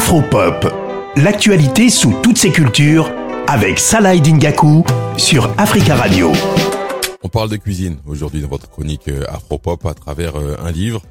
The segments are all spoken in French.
Afropop, l'actualité sous toutes ses cultures avec Salah Dingaku sur Africa Radio. On parle de cuisine aujourd'hui dans votre chronique euh, Afropop à travers euh, un livre.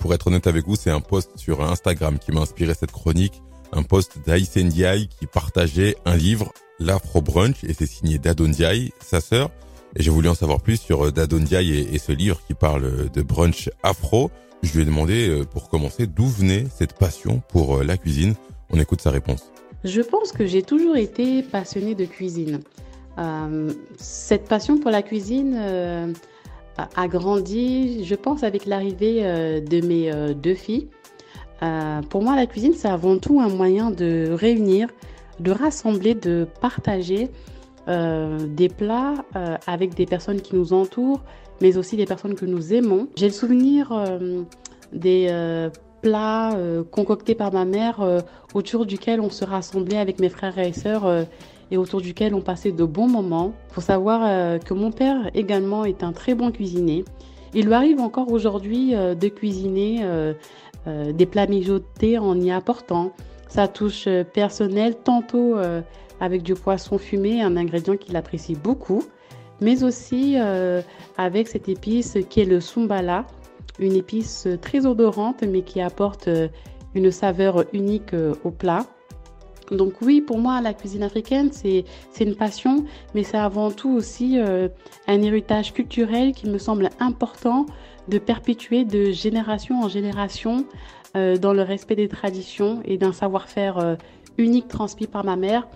Pour être honnête avec vous, c'est un post sur Instagram qui m'a inspiré cette chronique. Un post d'Aïs Ndiaye qui partageait un livre, l'Afro Brunch, et c'est signé Dadon Ndiaye, sa sœur. Et j'ai voulu en savoir plus sur euh, Dadon Ndiaye et, ce livre qui parle de brunch afro. Je lui ai demandé, euh, pour commencer, d'où venait cette passion pour euh, la cuisine? On écoute sa réponse. Je pense que j'ai toujours été passionnée de cuisine. Euh, cette passion pour la cuisine euh, a grandi, je pense, avec l'arrivée euh, de mes euh, deux filles. Euh, pour moi, la cuisine, c'est avant tout un moyen de réunir, de rassembler, de partager euh, des plats euh, avec des personnes qui nous entourent, mais aussi des personnes que nous aimons. J'ai le souvenir euh, des plats concoctés par ma mère autour duquel on se rassemblait avec mes frères et sœurs et autour duquel on passait de bons moments. Il faut savoir que mon père également est un très bon cuisinier. Il lui arrive encore aujourd'hui de cuisiner des plats mijotés en y apportant sa touche euh, personnelle, tantôt euh, avec du poisson fumé, un ingrédient qu'il apprécie beaucoup, mais aussi euh, avec cette épice qui est le sumbala, une épice très odorante mais qui apporte une saveur unique au plat. Donc oui, pour moi, la cuisine africaine, c'est une passion, mais c'est avant tout aussi un héritage culturel qui me semble important de perpétuer de génération en génération euh, dans le respect des traditions et d'un savoir-faire euh, unique transmis par ma mère,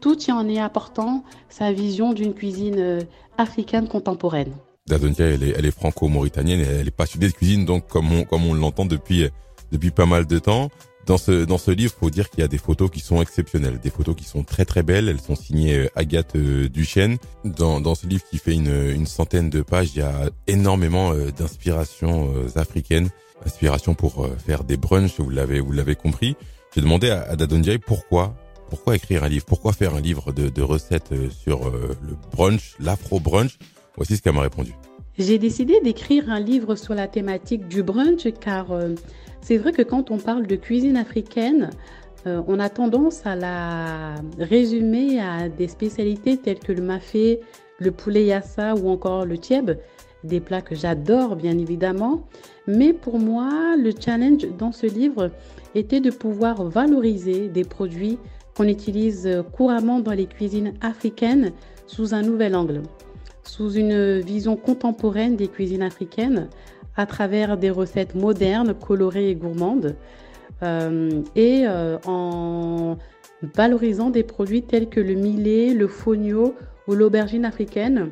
tout y en est apportant sa vision d'une cuisine euh, africaine contemporaine. Dadondia, elle est, elle est franco-mauritanienne elle est passionnée de cuisine, donc comme on, l'entend depuis pas mal de temps. Dans ce, dans ce livre, faut dire qu'il y a des photos qui sont exceptionnelles, des photos qui sont très très belles. Elles sont signées euh, Agathe euh, Duchesne. Dans, dans ce livre qui fait une, une centaine de pages, il y a énormément euh, d'inspirations africaines, inspiration pour faire des brunchs. Vous l'avez, vous l'avez compris. J'ai demandé à, à pourquoi, pourquoi écrire un livre, pourquoi faire un livre de, de recettes sur le brunch, l'afro brunch. Voici ce qu'elle m'a répondu. J'ai décidé d'écrire un livre sur la thématique du brunch car c'est vrai que quand on parle de cuisine africaine, euh, on a tendance à la résumer à des spécialités telles que le mafé, le poulet yassa ou encore le tieb, des plats que j'adore bien évidemment. Mais pour moi, le challenge dans ce livre était de pouvoir valoriser des produits qu'on utilise couramment dans les cuisines africaines sous un nouvel angle, sous une vision contemporaine des cuisines africaines à travers des recettes modernes, colorées et gourmandes, euh, et euh, en valorisant des produits tels que le millet, le fonio ou l'aubergine africaine,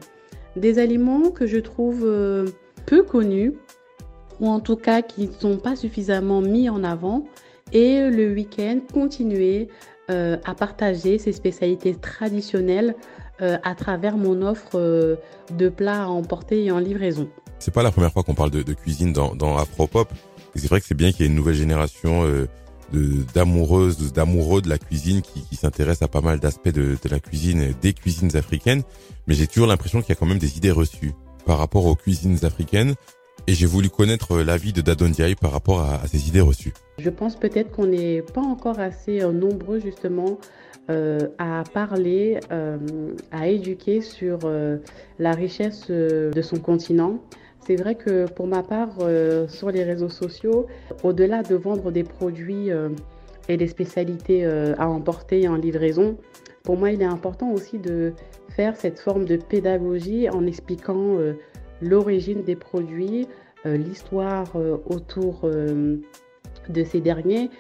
des aliments que je trouve euh, peu connus, ou en tout cas qui ne sont pas suffisamment mis en avant, et le week-end continuer à partager ces spécialités traditionnelles euh, à travers mon offre euh, de plats à emporter et en livraison. C'est pas la première fois qu'on parle de, de cuisine dans, dans Afropop. Et c'est vrai que c'est bien qu'il y ait une nouvelle génération euh, d'amoureuses, d'amoureux de la cuisine qui, qui s'intéressent à pas mal d'aspects de, de la cuisine, des cuisines africaines. Mais j'ai toujours l'impression qu'il y a quand même des idées reçues par rapport aux cuisines africaines. Et j'ai voulu connaître l'avis de Dadon Diaye par rapport à, à ces idées reçues. Je pense peut-être qu'on n'est pas encore assez nombreux justement euh, à parler, euh, à éduquer sur euh, la richesse de son continent. C'est vrai que pour ma part, sur les réseaux sociaux, au-delà de vendre des produits et des spécialités à emporter en livraison, pour moi, il est important aussi de faire cette forme de pédagogie en expliquant l'origine des produits, l'histoire autour de ces derniers.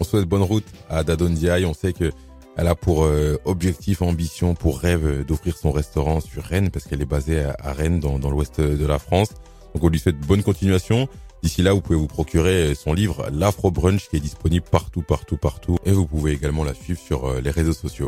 On souhaite bonne route à Dadon Diaye. On sait que elle a pour euh, objectif, ambition, pour rêve euh, d'ouvrir son restaurant sur Rennes parce qu'elle est basée à, Rennes dans, dans l'ouest de la France. Donc on lui souhaite bonne continuation. D'ici là, vous pouvez vous procurer son livre L'Afro Brunch qui est disponible partout, partout, partout. Et vous pouvez également la suivre sur euh, les réseaux sociaux.